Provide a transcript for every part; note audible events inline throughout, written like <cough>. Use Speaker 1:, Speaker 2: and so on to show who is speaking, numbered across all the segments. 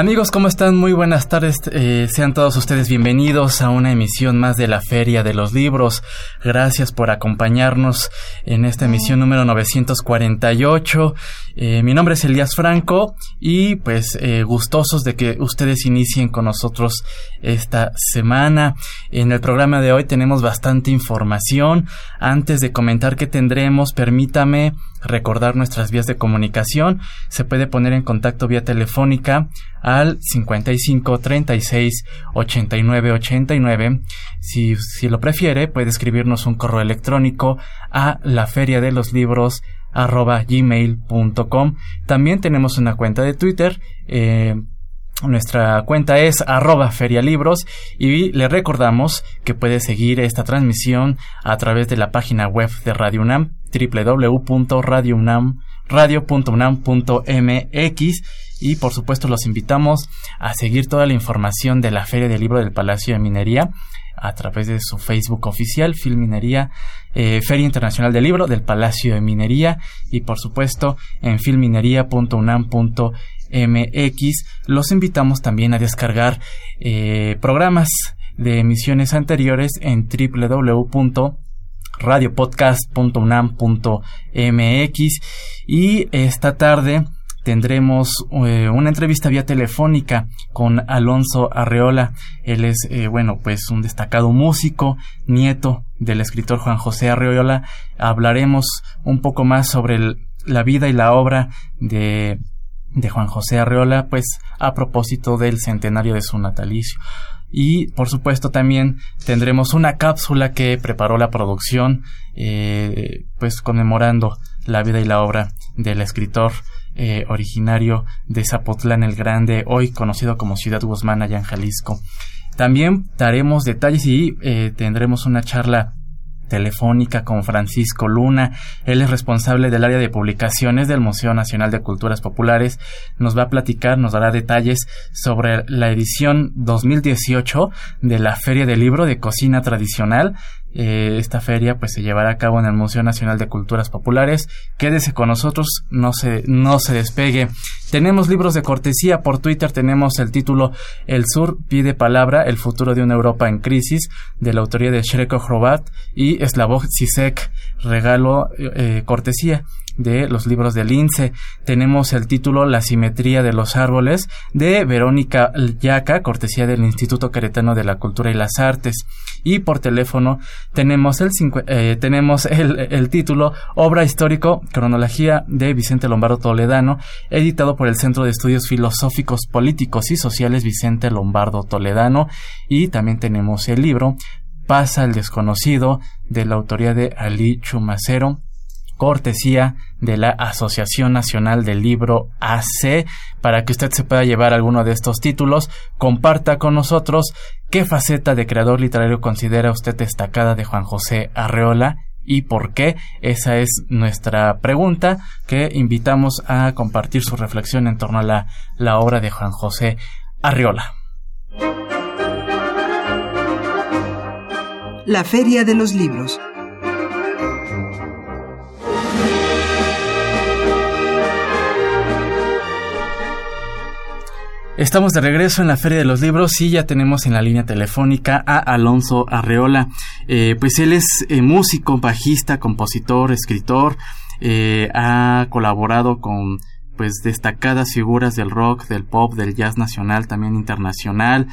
Speaker 1: Amigos, ¿cómo están? Muy buenas tardes. Eh, sean todos ustedes bienvenidos a una emisión más de la Feria de los Libros. Gracias por acompañarnos en esta emisión número 948. Eh, mi nombre es Elías Franco y pues eh, gustosos de que ustedes inicien con nosotros esta semana. En el programa de hoy tenemos bastante información. Antes de comentar qué tendremos, permítame recordar nuestras vías de comunicación. Se puede poner en contacto vía telefónica al 55 36 89 89. Si, si lo prefiere, puede escribirnos un correo electrónico a la feria de los libros arroba gmail.com. También tenemos una cuenta de Twitter. Eh, nuestra cuenta es arroba ferialibros y le recordamos que puede seguir esta transmisión a través de la página web de Radio UNAM www.radiounam.radio.unam.mx y por supuesto los invitamos a seguir toda la información de la Feria del Libro del Palacio de Minería a través de su Facebook oficial, Filminería, eh, Feria Internacional del Libro del Palacio de Minería y por supuesto en filminería.unam.mx. Los invitamos también a descargar eh, programas de emisiones anteriores en www radiopodcast.unam.mx y esta tarde tendremos eh, una entrevista vía telefónica con Alonso Arreola. Él es, eh, bueno, pues un destacado músico, nieto del escritor Juan José Arreola. Hablaremos un poco más sobre la vida y la obra de, de Juan José Arreola, pues a propósito del centenario de su natalicio. Y por supuesto también tendremos una cápsula que preparó la producción, eh, pues conmemorando la vida y la obra del escritor eh, originario de Zapotlán el Grande, hoy conocido como Ciudad Guzmán allá en Jalisco. También daremos detalles y eh, tendremos una charla telefónica con Francisco Luna. Él es responsable del área de publicaciones del Museo Nacional de Culturas Populares. Nos va a platicar, nos dará detalles sobre la edición 2018 de la Feria del Libro de Cocina Tradicional eh, esta feria pues se llevará a cabo en el Museo Nacional de Culturas Populares. Quédese con nosotros, no se, no se despegue. Tenemos libros de cortesía por Twitter, tenemos el título El Sur pide palabra, el futuro de una Europa en crisis, de la autoría de Shreko Hrobat y Slavoj Zizek, regalo eh, cortesía de los libros del INSE. Tenemos el título La simetría de los árboles de Verónica Yaca, cortesía del Instituto Queretano de la Cultura y las Artes. Y por teléfono tenemos el, eh, tenemos el, título Obra histórico, cronología de Vicente Lombardo Toledano, editado por el Centro de Estudios Filosóficos, Políticos y Sociales Vicente Lombardo Toledano. Y también tenemos el libro Pasa el desconocido de la autoría de Ali Chumacero cortesía de la Asociación Nacional del Libro AC. Para que usted se pueda llevar alguno de estos títulos, comparta con nosotros qué faceta de creador literario considera usted destacada de Juan José Arreola y por qué. Esa es nuestra pregunta que invitamos a compartir su reflexión en torno a la, la obra de Juan José Arreola.
Speaker 2: La Feria de los Libros
Speaker 1: Estamos de regreso en la Feria de los Libros y ya tenemos en la línea telefónica a Alonso Arreola. Eh, pues él es eh, músico, bajista, compositor, escritor. Eh, ha colaborado con pues destacadas figuras del rock, del pop, del jazz nacional, también internacional,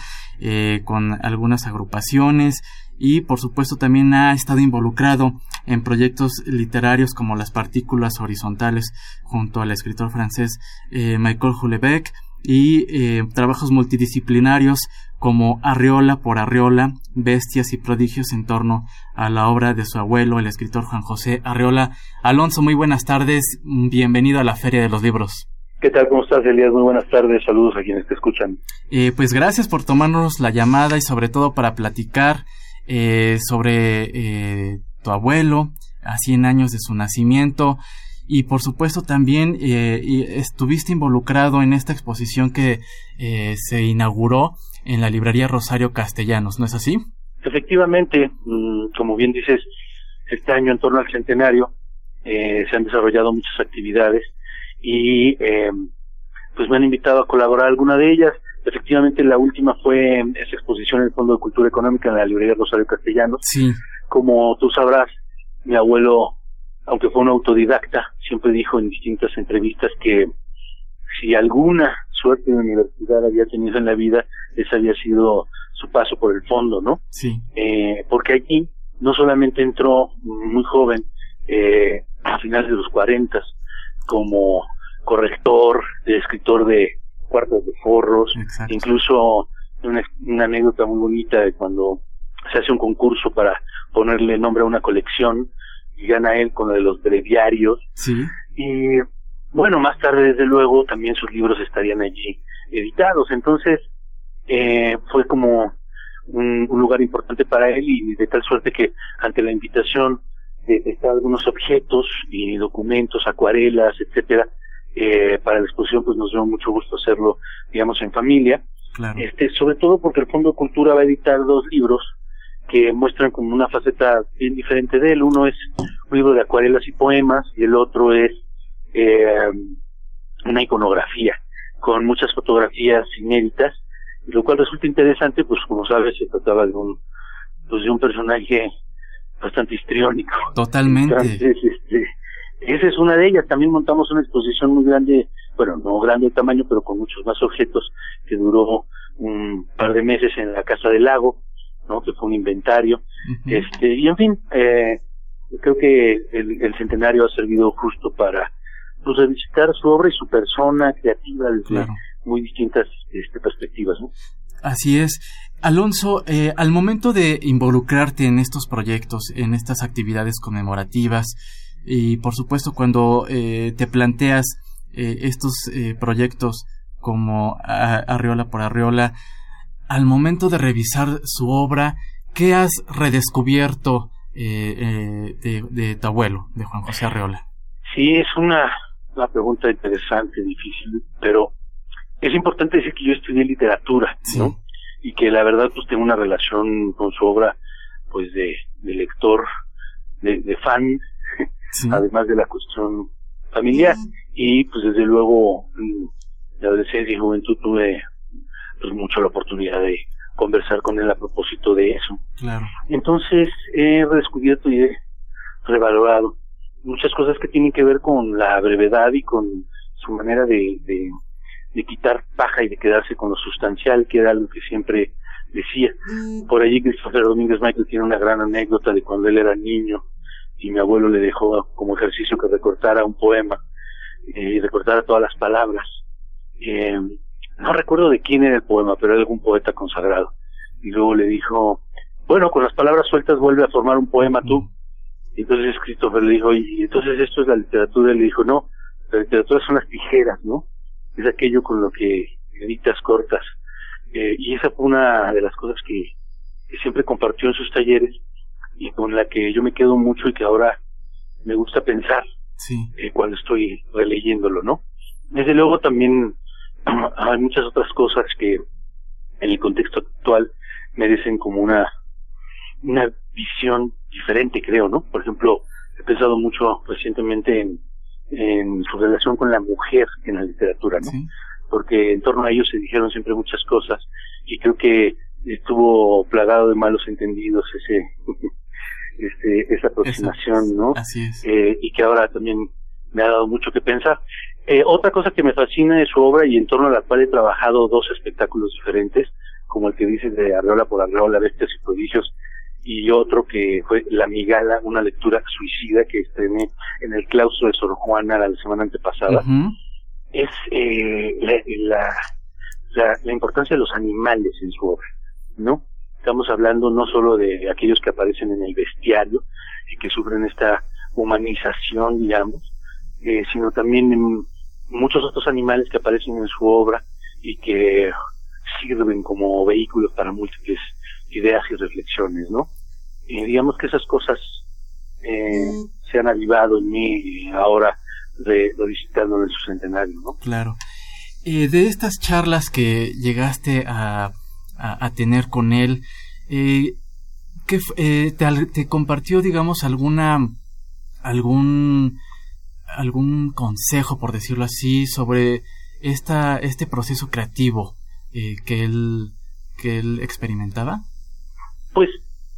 Speaker 1: con algunas agrupaciones y por supuesto también ha estado involucrado en proyectos literarios como Las Partículas Horizontales junto al escritor francés Michael Houellebecq y eh, trabajos multidisciplinarios como Arreola por Arreola, Bestias y Prodigios en torno a la obra de su abuelo, el escritor Juan José Arreola. Alonso, muy buenas tardes, bienvenido a la Feria de los Libros.
Speaker 3: ¿Qué tal? ¿Cómo estás, Elías? Muy buenas tardes, saludos a quienes te escuchan.
Speaker 1: Eh, pues gracias por tomarnos la llamada y sobre todo para platicar eh, sobre eh, tu abuelo, a 100 años de su nacimiento, y por supuesto también eh, estuviste involucrado en esta exposición que eh, se inauguró en la librería Rosario Castellanos, ¿no es así?
Speaker 3: Efectivamente, mm, como bien dices, este año en torno al centenario eh, se han desarrollado muchas actividades y eh, pues me han invitado a colaborar alguna de ellas. Efectivamente, la última fue esa exposición en el Fondo de Cultura Económica en la librería Rosario Castellanos.
Speaker 1: Sí.
Speaker 3: Como tú sabrás, mi abuelo aunque fue un autodidacta, siempre dijo en distintas entrevistas que si alguna suerte de universidad había tenido en la vida, ese había sido su paso por el fondo, ¿no?
Speaker 1: Sí.
Speaker 3: Eh, porque aquí no solamente entró muy joven, eh, a finales de los cuarentas, como corrector, escritor de cuartos de forros, incluso una, una anécdota muy bonita de cuando se hace un concurso para ponerle nombre a una colección, y gana él con lo de los breviarios.
Speaker 1: Sí.
Speaker 3: Y bueno, más tarde, desde luego, también sus libros estarían allí editados. Entonces, eh, fue como un, lugar importante para él y de tal suerte que ante la invitación de, estar algunos objetos y documentos, acuarelas, etcétera, eh, para la exposición, pues nos dio mucho gusto hacerlo, digamos, en familia.
Speaker 1: Claro.
Speaker 3: Este, sobre todo porque el Fondo de Cultura va a editar dos libros que muestran como una faceta bien diferente de él. Uno es un libro de acuarelas y poemas y el otro es eh, una iconografía con muchas fotografías inéditas, lo cual resulta interesante, pues como sabes, se trataba de un, pues, de un personaje bastante histriónico.
Speaker 1: Totalmente.
Speaker 3: Entonces, este, esa es una de ellas. También montamos una exposición muy grande, bueno, no grande de tamaño, pero con muchos más objetos, que duró un par de meses en la Casa del Lago, ¿no? Que fue un inventario. Este, y en fin, eh, creo que el, centenario ha servido justo para pues, revisitar su obra y su persona creativa desde muy distintas este, perspectivas. ¿no?
Speaker 1: Así es. Alonso, eh, al momento de involucrarte en estos proyectos, en estas actividades conmemorativas, y por supuesto cuando eh, te planteas eh, estos eh, proyectos como Arriola por Arriola, al momento de revisar su obra, ¿qué has redescubierto eh, eh, de, de, tu abuelo, de Juan José Arreola?
Speaker 3: Sí, es una, una pregunta interesante, difícil, pero es importante decir que yo estudié literatura, ¿no? Y que la verdad pues tengo una relación con su obra, pues de, de lector, de, de fan, <laughs> además de la cuestión familiar. Y pues desde luego, de adolescencia y juventud tuve pues mucho la oportunidad de conversar con él a propósito de eso.
Speaker 1: Claro.
Speaker 3: Entonces he redescubierto y he revalorado muchas cosas que tienen que ver con la brevedad y con su manera de, de, de quitar paja y de quedarse con lo sustancial, que era algo que siempre decía. Por allí Christopher Domínguez Michael tiene una gran anécdota de cuando él era niño y mi abuelo le dejó como ejercicio que recortara un poema eh, y recortara todas las palabras. Eh, no recuerdo de quién era el poema, pero era algún poeta consagrado. Y luego le dijo, bueno, con las palabras sueltas vuelve a formar un poema tú. Y entonces Christopher le dijo, y entonces esto es la literatura. Y le dijo, no, la literatura son las tijeras, ¿no? Es aquello con lo que editas cortas. Eh, y esa fue una de las cosas que, que siempre compartió en sus talleres y con la que yo me quedo mucho y que ahora me gusta pensar
Speaker 1: sí.
Speaker 3: eh, cuando estoy releyéndolo, ¿no? Desde luego también <clears throat> hay muchas otras cosas que en el contexto actual merecen como una una visión diferente creo no por ejemplo he pensado mucho recientemente en, en su relación con la mujer en la literatura no porque en torno a ellos se dijeron siempre muchas cosas y creo que estuvo plagado de malos entendidos ese <laughs> este esa aproximación no
Speaker 1: así es.
Speaker 3: Eh, y que ahora también me ha dado mucho que pensar eh, otra cosa que me fascina de su obra y en torno a la cual he trabajado dos espectáculos diferentes, como el que dice de Arreola por Arreola, Bestias y Prodigios, y otro que fue La Migala, una lectura suicida que estrené en el claustro de Sor Juana la semana antepasada, es eh, la, la, la, importancia de los animales en su obra, ¿no? Estamos hablando no solo de aquellos que aparecen en el bestiario y que sufren esta humanización, digamos, eh, sino también en muchos otros animales que aparecen en su obra y que sirven como vehículos para múltiples ideas y reflexiones, ¿no? eh, digamos que esas cosas eh, se han avivado en mí ahora de, visitando en su centenario, ¿no?
Speaker 1: Claro. Eh, de estas charlas que llegaste a, a, tener con él, eh, ¿qué, eh, te, te, compartió, digamos, alguna algún algún consejo, por decirlo así, sobre esta este proceso creativo eh, que él que él experimentaba?
Speaker 3: Pues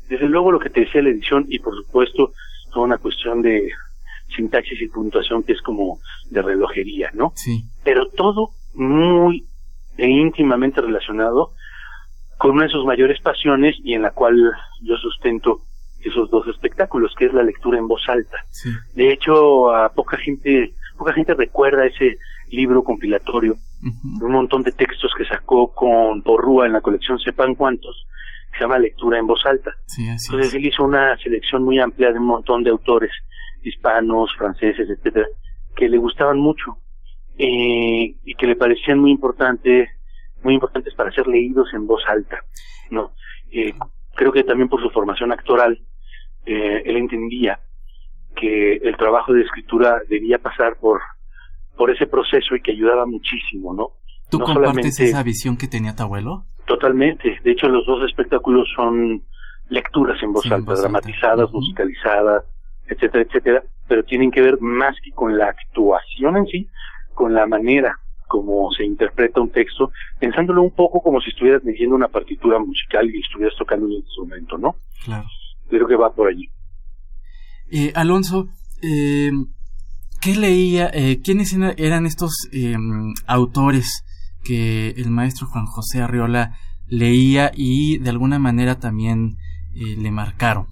Speaker 3: desde luego lo que te decía la edición y por supuesto toda una cuestión de sintaxis y puntuación que es como de relojería, ¿no?
Speaker 1: Sí.
Speaker 3: Pero todo muy e íntimamente relacionado con una de sus mayores pasiones y en la cual yo sustento esos dos espectáculos, que es la lectura en voz alta.
Speaker 1: Sí.
Speaker 3: De hecho, a poca gente, poca gente recuerda ese libro compilatorio, un montón de textos que sacó con Porrúa en la colección Sepan Cuántos, se llama Lectura en voz alta.
Speaker 1: Sí,
Speaker 3: Entonces él hizo una selección muy amplia de un montón de autores hispanos, franceses, etcétera, que le gustaban mucho eh, y que le parecían muy importantes, muy importantes para ser leídos en voz alta, ¿no? Eh, creo que también por su formación actoral, eh, él entendía que el trabajo de escritura debía pasar por por ese proceso y que ayudaba muchísimo, ¿no?
Speaker 1: ¿Tú compartes esa visión que tenía tu abuelo?
Speaker 3: Totalmente. De hecho, los dos espectáculos son lecturas en voz alta, dramatizadas, musicalizadas, etcétera, etcétera, pero tienen que ver más que con la actuación en sí, con la manera como se interpreta un texto, pensándolo un poco como si estuvieras leyendo una partitura musical y estuvieras tocando un instrumento, ¿no?
Speaker 1: Claro.
Speaker 3: Creo que va por allí.
Speaker 1: Eh, Alonso, eh, ¿qué leía? Eh, ¿Quiénes eran estos em, autores que el maestro Juan José Arriola leía y de alguna manera también eh, le marcaron?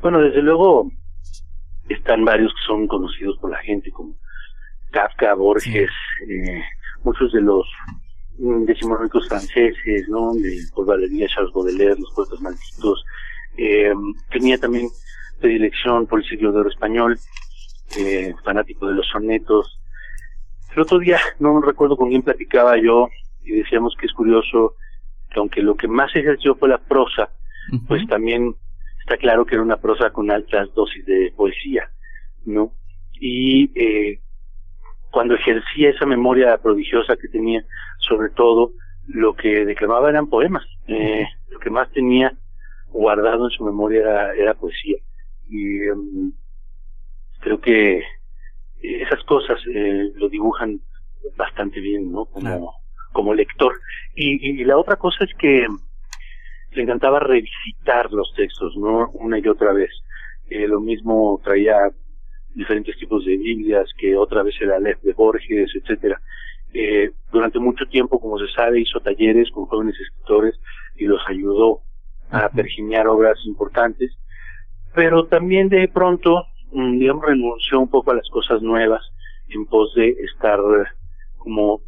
Speaker 3: Bueno, desde luego están varios que son conocidos por la gente como Kafka, Borges, eh, muchos de los mm, ricos franceses, ¿no? De Paul Valéry, Charles Baudelaire, los poetas malditos. Eh, tenía también predilección por el siglo de oro español, eh, fanático de los sonetos. El otro día, no recuerdo con quién platicaba yo, y decíamos que es curioso que aunque lo que más ejerció fue la prosa, pues también está claro que era una prosa con altas dosis de poesía, ¿no? Y eh, cuando ejercía esa memoria prodigiosa que tenía, sobre todo lo que declamaba eran poemas. Eh, lo que más tenía guardado en su memoria era, era poesía. Y em, creo que esas cosas eh, lo dibujan bastante bien, ¿no? Como, como lector. Y, y, la otra cosa es que le encantaba revisitar los textos, ¿no? Una y otra vez. Eh, lo mismo traía diferentes tipos de Biblias, que otra vez el Aleph de Borges, etcétera. Eh, durante mucho tiempo, como se sabe, hizo talleres con jóvenes escritores y los ayudó a pergeniar obras importantes, pero también de pronto, mm, digamos, renunció un poco a las cosas nuevas en pos de estar como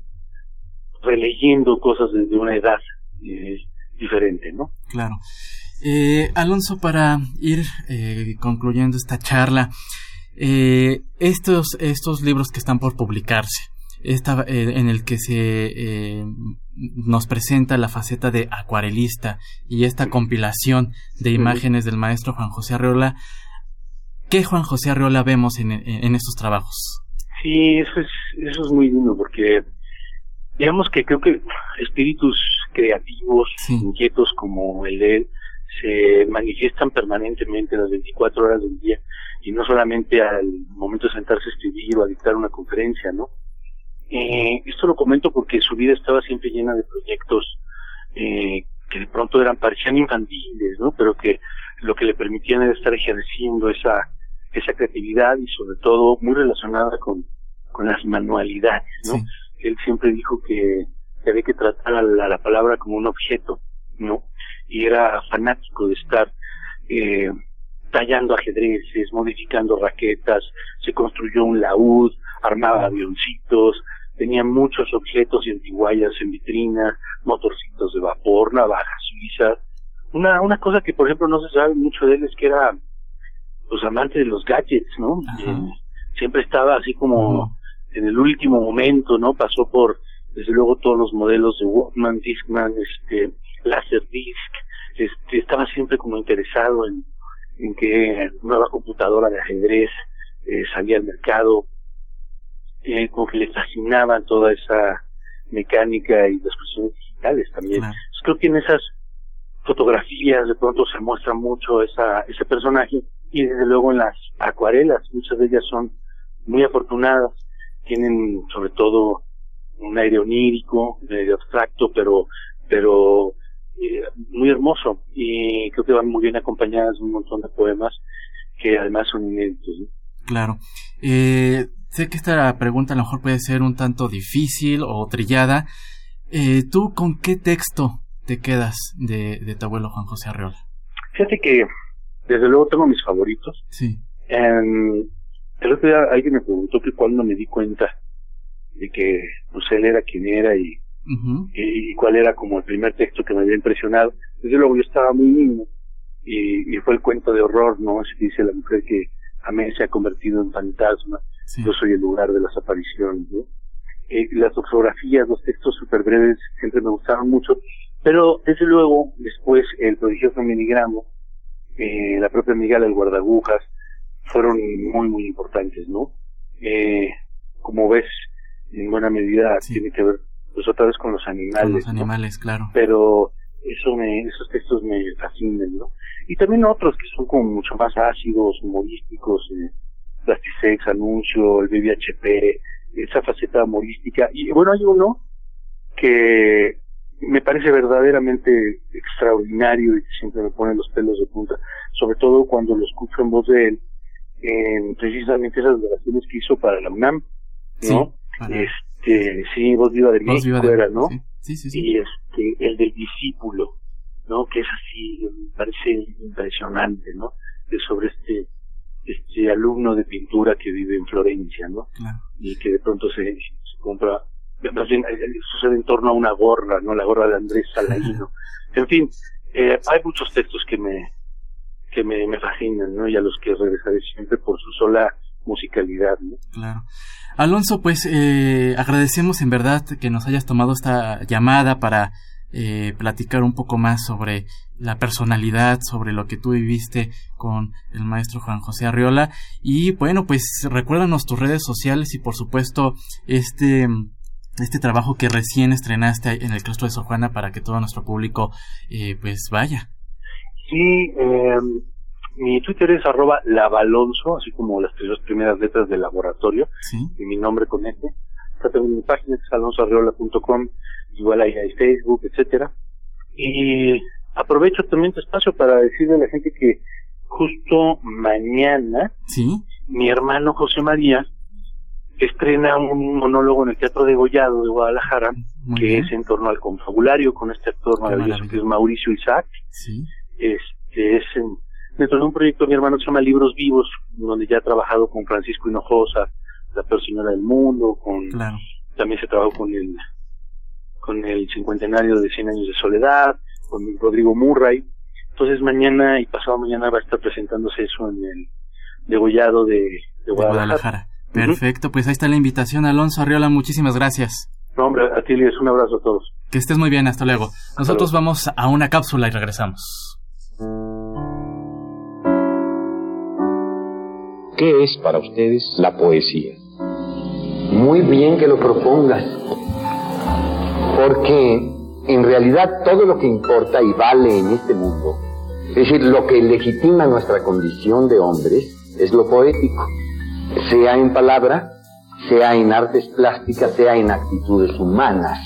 Speaker 3: releyendo cosas desde una edad eh, diferente, ¿no?
Speaker 1: Claro. Eh, Alonso, para ir eh, concluyendo esta charla, eh, estos, estos libros que están por publicarse, esta, eh, en el que se eh, nos presenta la faceta de acuarelista y esta compilación de imágenes del maestro Juan José Arreola, ¿qué Juan José Arreola vemos en, en, estos trabajos?
Speaker 3: Sí, eso es, eso es muy lindo porque digamos que creo que espíritus creativos, inquietos como el de él, se manifiestan permanentemente las 24 horas del día y no solamente al momento de sentarse a escribir o a dictar una conferencia, ¿no? Eh, esto lo comento porque su vida estaba siempre llena de proyectos eh, que de pronto eran parecían infantiles, ¿no? Pero que lo que le permitían era estar ejerciendo esa esa creatividad y sobre todo muy relacionada con con las manualidades, ¿no? Él siempre dijo que, que había que tratar a la, a la, palabra como un objeto, ¿no? Y era fanático de estar eh, tallando ajedrezes, modificando raquetas, se construyó un laúd, armaba avioncitos, tenía muchos objetos y antiguallas en vitrina, motorcitos de vapor, navajas suizas. Una, una cosa que, por ejemplo, no se sabe mucho de él es que era pues amante de los gadgets, ¿no? Eh, siempre estaba así como en el último momento, ¿no? Pasó por, desde luego, todos los modelos de Walkman, Discman, este, Laserdisc, este, estaba siempre como interesado en en que nueva computadora de ajedrez eh, salía al mercado, eh, como que le fascinaban toda esa mecánica y las cuestiones digitales también. creo que en esas fotografías de pronto se muestra mucho esa, ese personaje y desde luego en las acuarelas, muchas de ellas son muy afortunadas, tienen sobre todo un aire onírico, medio abstracto, pero, pero eh, muy hermoso y creo que van muy bien acompañadas un montón de poemas que además son inéditos.
Speaker 1: Claro. Eh, sé que esta pregunta a lo mejor puede ser un tanto difícil o trillada. Eh, ¿Tú con qué texto te quedas de, de tu abuelo Juan José Arreola?
Speaker 3: Fíjate que desde luego tengo mis favoritos.
Speaker 1: Sí.
Speaker 3: Um, el otro día alguien me preguntó que cuando me di cuenta de que pues él era quien era y, y, cuál era como el primer texto que me había impresionado. Desde luego yo estaba muy niño y, y fue el cuento de horror, ¿no? Así dice la mujer que a mí se ha convertido en fantasma, yo soy el lugar de las apariciones, ¿no? Eh, las fotografías, los textos súper breves siempre me gustaron mucho, pero desde luego después el prodigioso minigramo, eh, la propia Miguel el guardagujas, fueron muy, muy importantes, ¿no? Eh, como ves, en buena medida tiene que ver, pues otra vez con los animales. Con
Speaker 1: los animales, claro.
Speaker 3: Pero eso me, esos textos me fascinan, ¿no? Y también otros que son como mucho más ácidos, humorísticos, eh, Plastisex, Anuncio, el BBHP, esa faceta humorística. Y bueno, hay uno que me parece verdaderamente extraordinario y que siempre me pone los pelos de punta, sobre todo cuando lo escucho en voz de él, en precisamente esas grabaciones que hizo para la UNAM, ¿no? Este, sí, Voz Viva de México era, ¿no?
Speaker 1: Sí, sí, sí.
Speaker 3: Y este, el del discípulo, ¿no? Que es así, me parece impresionante, ¿no? De sobre este, este alumno de pintura que vive en Florencia, ¿no?
Speaker 1: Claro.
Speaker 3: Y que de pronto se, se compra, más bien eh, sucede en torno a una gorra, ¿no? La gorra de Andrés Salaino. <laughs> en fin, eh, hay muchos textos que me, que me, me fascinan, ¿no? Y a los que regresaré siempre por su sola musicalidad, ¿no?
Speaker 1: Claro. Alonso, pues eh, agradecemos en verdad que nos hayas tomado esta llamada para eh, platicar un poco más sobre la personalidad, sobre lo que tú viviste con el maestro Juan José Arriola. Y bueno, pues recuérdanos tus redes sociales y por supuesto este este trabajo que recién estrenaste en el claustro de Sor Juana para que todo nuestro público eh, pues vaya.
Speaker 3: Sí, eh, mi Twitter es arroba lavalonso, así como las tres primeras letras del laboratorio, y mi nombre con este. tengo mi página, es alonsoarreola.com, igual ahí hay Facebook, etcétera. Y aprovecho también tu espacio para decirle a la gente que justo mañana,
Speaker 1: ¿Sí?
Speaker 3: mi hermano José María estrena un monólogo en el Teatro de Gollado de Guadalajara, que es en torno al confabulario con este actor maravilloso que es Mauricio Isaac.
Speaker 1: ¿Sí?
Speaker 3: Este es en, dentro de un proyecto mi hermano se llama Libros Vivos, donde ya ha trabajado con Francisco Hinojosa, la peor señora del mundo, con también se trabajó con el con el cincuentenario de Cien años de soledad, con Rodrigo Murray. Entonces mañana y pasado mañana va a estar presentándose eso en el degollado de, Guadalajara.
Speaker 1: Perfecto, pues ahí está la invitación, Alonso Arriola, muchísimas gracias.
Speaker 3: No, hombre, a ti les un abrazo a todos.
Speaker 1: Que estés muy bien, hasta luego. Nosotros vamos a una cápsula y regresamos.
Speaker 4: ¿Qué es para ustedes la poesía? Muy bien que lo propongas, porque en realidad todo lo que importa y vale en este mundo, es decir, lo que legitima nuestra condición de hombres, es lo poético, sea en palabra, sea en artes plásticas, sea en actitudes humanas.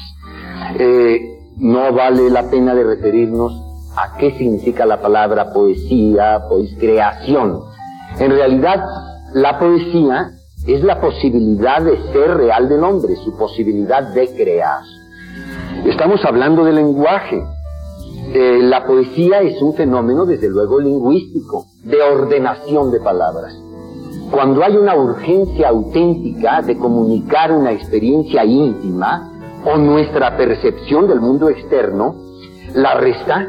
Speaker 4: Eh, no vale la pena de referirnos a qué significa la palabra poesía, pues creación. En realidad, la poesía es la posibilidad de ser real del hombre, su posibilidad de crear. Estamos hablando de lenguaje. Eh, la poesía es un fenómeno, desde luego, lingüístico, de ordenación de palabras. Cuando hay una urgencia auténtica de comunicar una experiencia íntima o nuestra percepción del mundo externo, la resta,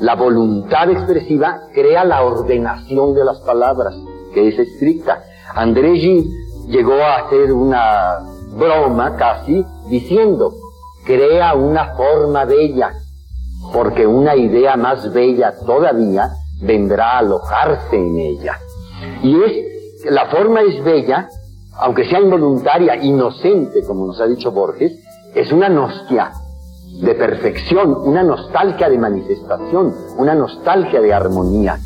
Speaker 4: la voluntad expresiva, crea la ordenación de las palabras que es estricta. André Gide llegó a hacer una broma casi diciendo, crea una forma bella, porque una idea más bella todavía vendrá a alojarse en ella. Y es, la forma es bella, aunque sea involuntaria, inocente, como nos ha dicho Borges, es una nostia de perfección, una nostalgia de manifestación, una nostalgia de armonía.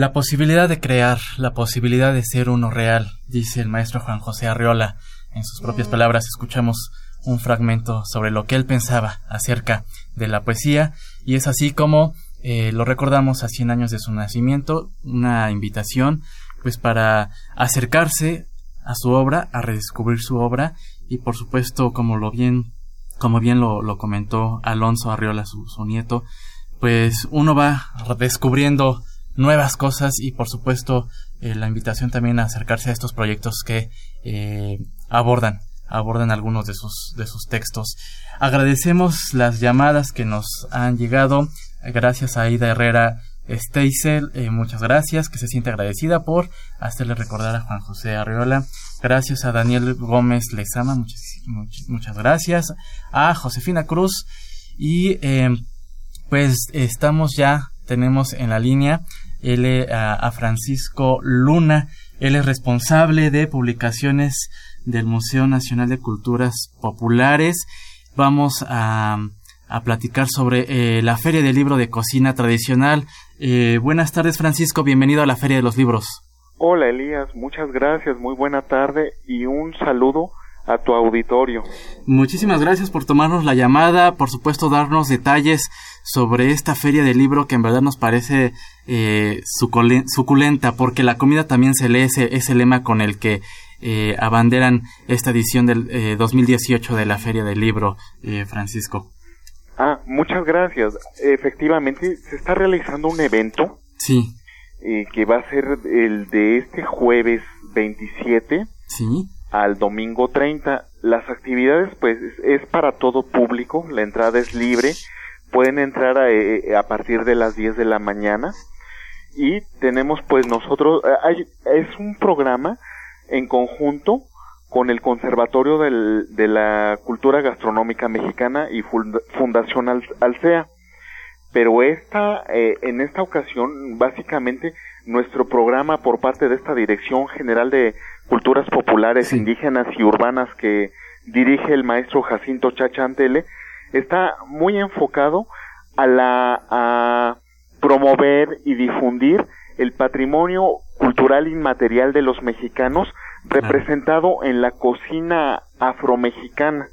Speaker 1: La posibilidad de crear, la posibilidad de ser uno real, dice el maestro Juan José Arriola. En sus propias palabras escuchamos un fragmento sobre lo que él pensaba acerca de la poesía y es así como eh, lo recordamos a 100 años de su nacimiento, una invitación pues para acercarse a su obra, a redescubrir su obra y por supuesto como lo bien como bien lo, lo comentó Alonso Arriola, su, su nieto, pues uno va descubriendo nuevas cosas y por supuesto eh, la invitación también a acercarse a estos proyectos que eh, abordan abordan algunos de sus de sus textos agradecemos las llamadas que nos han llegado gracias a Ida Herrera Steisel, eh, muchas gracias, que se siente agradecida por hacerle recordar a Juan José Arriola. Gracias a Daniel Gómez Lezama, muchas, muchas gracias. A Josefina Cruz y pues estamos ya tenemos en la línea él, eh, a, Francisco Luna. Él es responsable de publicaciones del Museo Nacional de Culturas Populares. Vamos a, a platicar sobre eh, la Feria del Libro de Cocina Tradicional. Eh, buenas tardes, Francisco. Bienvenido a la Feria de los Libros.
Speaker 5: Hola, Elías. Muchas gracias. Muy buena tarde y un saludo a tu auditorio.
Speaker 1: Muchísimas gracias por tomarnos la llamada, por supuesto darnos detalles sobre esta feria del libro que en verdad nos parece eh, suculenta, porque la comida también se lee ese, ese lema con el que eh, abanderan esta edición del eh, 2018 de la feria del libro, eh, Francisco.
Speaker 5: Ah, muchas gracias. Efectivamente, se está realizando un evento.
Speaker 1: Sí.
Speaker 5: Eh, que va a ser el de este jueves 27.
Speaker 1: Sí
Speaker 5: al domingo 30. Las actividades pues es para todo público, la entrada es libre, pueden entrar a, eh, a partir de las 10 de la mañana y tenemos pues nosotros, eh, hay, es un programa en conjunto con el Conservatorio del, de la Cultura Gastronómica Mexicana y Fundación Alcea. Pero esta, eh, en esta ocasión, básicamente, nuestro programa por parte de esta Dirección General de Culturas Populares, Indígenas y Urbanas que dirige el maestro Jacinto Chachantele, está muy enfocado a la a promover y difundir el patrimonio cultural inmaterial de los mexicanos representado en la cocina afromexicana.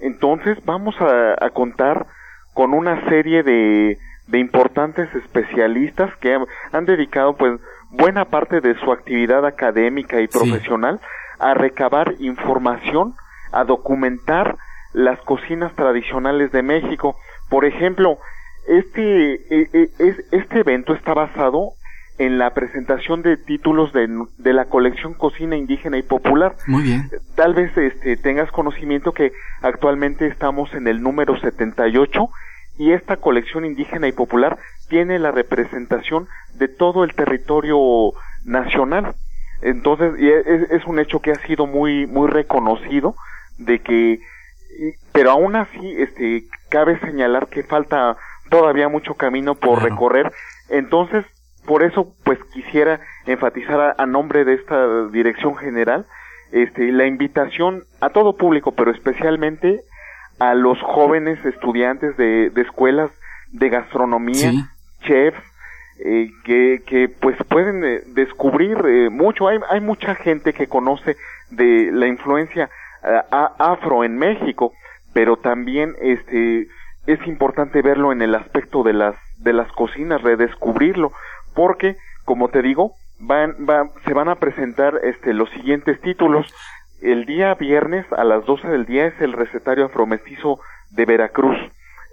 Speaker 5: Entonces vamos a, a contar con una serie de, de importantes especialistas que han dedicado pues buena parte de su actividad académica y profesional a recabar información, a documentar las cocinas tradicionales de México. Por ejemplo, este, e, e, este evento está basado en la presentación de títulos de, de, la colección Cocina Indígena y Popular.
Speaker 1: Muy bien.
Speaker 5: Tal vez este, tengas conocimiento que actualmente estamos en el número 78 y esta colección indígena y popular tiene la representación de todo el territorio nacional. Entonces, es, es un hecho que ha sido muy, muy reconocido de que, pero aún así, este, cabe señalar que falta todavía mucho camino por recorrer. Entonces, por eso, pues quisiera enfatizar a, a, nombre de esta dirección general, este, la invitación a todo público, pero especialmente a los jóvenes estudiantes de, de escuelas de gastronomía, chefs, eh, que, que pues pueden eh, descubrir eh, mucho. Hay, hay mucha gente que conoce de la influencia afro en México, pero también este es importante verlo en el aspecto de las de las cocinas, redescubrirlo, porque como te digo, van, van, se van a presentar este los siguientes títulos el día viernes a las 12 del día es el recetario afromestizo de Veracruz.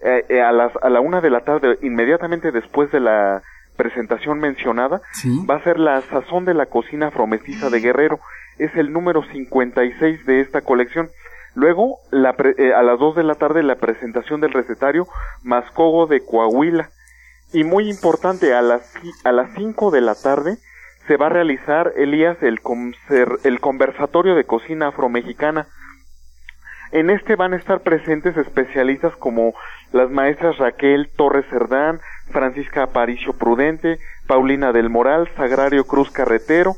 Speaker 5: eh, eh, a, las, a la una de la tarde, inmediatamente después de la presentación mencionada, va a ser la sazón de la cocina afromestiza de Guerrero. Es el número 56 de esta colección. Luego, eh, a las 2 de la tarde, la presentación del recetario Mascogo de Coahuila. Y muy importante, a las, a las 5 de la tarde se va a realizar, Elías, el, el conversatorio de cocina afromexicana. En este van a estar presentes especialistas como las maestras Raquel Torres Cerdán, Francisca Aparicio Prudente, Paulina del Moral, Sagrario Cruz Carretero,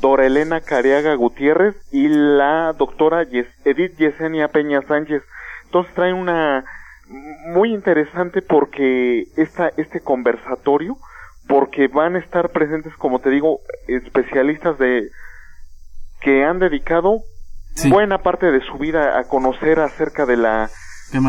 Speaker 5: Dora Elena Cariaga Gutiérrez y la doctora Edith Yesenia Peña Sánchez. Entonces traen una muy interesante porque esta, este conversatorio, porque van a estar presentes, como te digo, especialistas de que han dedicado buena parte de su vida a conocer acerca de la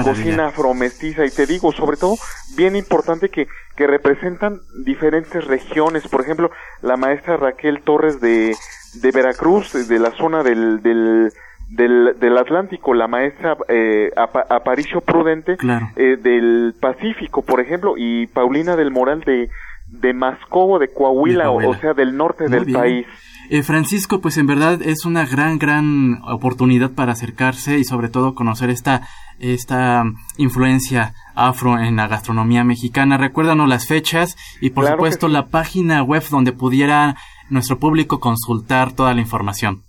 Speaker 5: cocina afromestiza y te digo sobre todo bien importante que, que representan diferentes regiones. Por ejemplo la maestra Raquel Torres de, de Veracruz de la zona del, del del, del Atlántico, la maestra eh, Aparicio Prudente eh, del Pacífico, por ejemplo, y Paulina del Moral de, de Mascobo, de Coahuila, O, sea, del norte del país.
Speaker 1: Eh, Francisco, pues en verdad es una gran, gran oportunidad para acercarse y sobre todo conocer esta, esta influencia afro en la gastronomía mexicana. Recuérdanos las fechas y por supuesto la página web donde pudiera nuestro público consultar toda la información.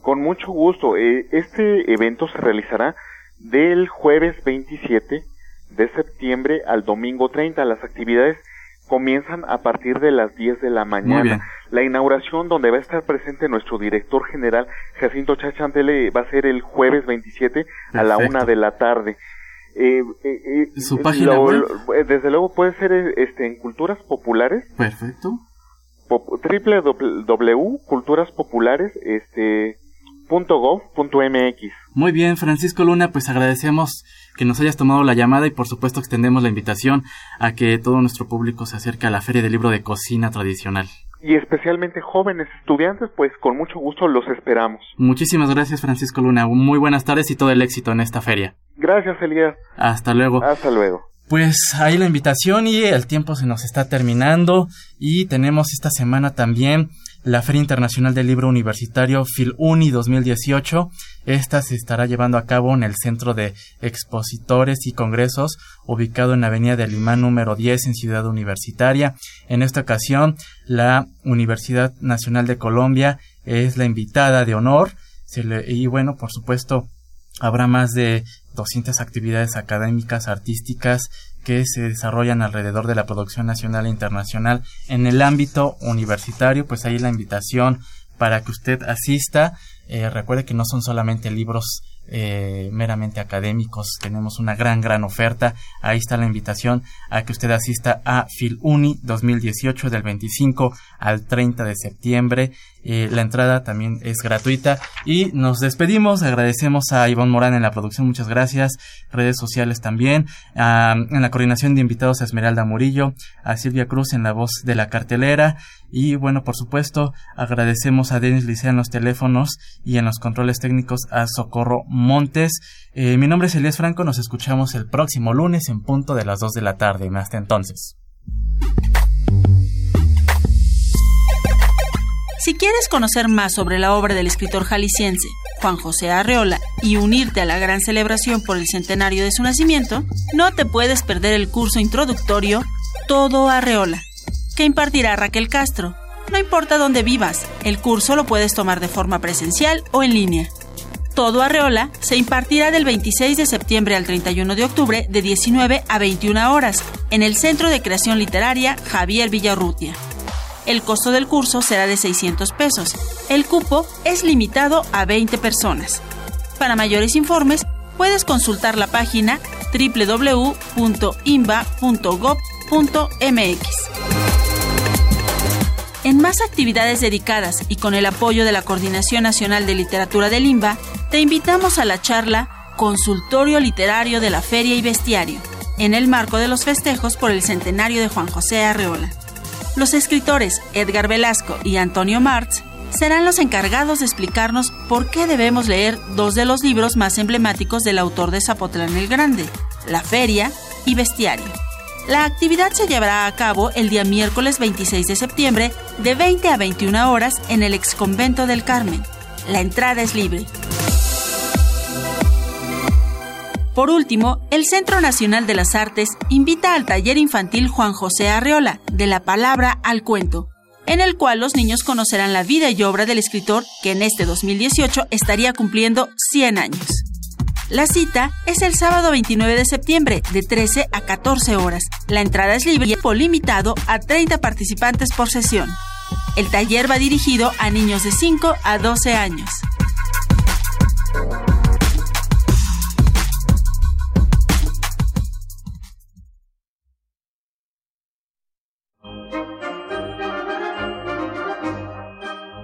Speaker 5: Con mucho gusto. Eh, este evento se realizará del jueves 27 de septiembre al domingo 30. Las actividades comienzan a partir de las 10 de la mañana. La inauguración donde va a estar presente nuestro director general Jacinto Chachantele va a ser el jueves 27 a la una de la tarde. Eh,
Speaker 1: eh, eh ¿Su página web?
Speaker 5: desde luego puede ser este, en Culturas Populares.
Speaker 1: Perfecto.
Speaker 5: www.culturaspopulares este, .gov.mx.
Speaker 1: Muy bien, Francisco Luna, pues agradecemos que nos hayas tomado la llamada y por supuesto extendemos la invitación a que todo nuestro público se acerque a la Feria del Libro de Cocina Tradicional.
Speaker 5: Y especialmente jóvenes estudiantes, pues con mucho gusto los esperamos.
Speaker 1: Muchísimas gracias, Francisco Luna. Muy buenas tardes y todo el éxito en esta feria.
Speaker 5: Gracias, Elías.
Speaker 1: Hasta luego.
Speaker 5: Hasta luego.
Speaker 1: Pues ahí la invitación y el tiempo se nos está terminando y tenemos esta semana también la Feria Internacional del Libro Universitario FilUni 2018. Esta se estará llevando a cabo en el Centro de Expositores y Congresos, ubicado en la Avenida del Limán número 10 en Ciudad Universitaria. En esta ocasión, la Universidad Nacional de Colombia es la invitada de honor. y bueno, por supuesto, habrá más de 200 actividades académicas, artísticas, que se desarrollan alrededor de la producción nacional e internacional en el ámbito universitario, pues ahí la invitación para que usted asista. Eh, recuerde que no son solamente libros eh, meramente académicos. Tenemos una gran, gran oferta. Ahí está la invitación a que usted asista a FilUni 2018 del 25 al 30 de septiembre. Eh, la entrada también es gratuita. Y nos despedimos. Agradecemos a Ivonne Morán en la producción. Muchas gracias. Redes sociales también. en la coordinación de invitados a Esmeralda Murillo. A Silvia Cruz en la voz de la cartelera. Y bueno, por supuesto, agradecemos a Denis Licea en los teléfonos y en los controles técnicos a Socorro Montes. Eh, mi nombre es Elías Franco, nos escuchamos el próximo lunes en punto de las 2 de la tarde. Hasta entonces.
Speaker 6: Si quieres conocer más sobre la obra del escritor jalisciense Juan José Arreola y unirte a la gran celebración por el centenario de su nacimiento, no te puedes perder el curso introductorio Todo Arreola que impartirá Raquel Castro. No importa dónde vivas, el curso lo puedes tomar de forma presencial o en línea. Todo Arreola se impartirá del 26 de septiembre al 31 de octubre de 19 a 21 horas en el Centro de Creación Literaria Javier Villarrutia. El costo del curso será de 600 pesos. El cupo es limitado a 20 personas. Para mayores informes, puedes consultar la página www.imba.gov.mx. En más actividades dedicadas y con el apoyo de la Coordinación Nacional de Literatura del IMBA, te invitamos a la charla Consultorio Literario de la Feria y Bestiario, en el marco de los festejos por el centenario de Juan José Arreola. Los escritores Edgar Velasco y Antonio Martz serán los encargados de explicarnos por qué debemos leer dos de los libros más emblemáticos del autor de Zapotlán el Grande, La Feria y bestiario. La actividad se llevará a cabo el día miércoles 26 de septiembre de 20 a 21 horas en el exconvento del Carmen. La entrada es libre. Por último, el Centro Nacional de las Artes invita al taller infantil Juan José Arreola, de la palabra al cuento, en el cual los niños conocerán la vida y obra del escritor que en este 2018 estaría cumpliendo 100 años. La cita es el sábado 29 de septiembre de 13 a 14 horas. La entrada es libre y tiempo limitado a 30 participantes por sesión. El taller va dirigido a niños de 5 a 12 años.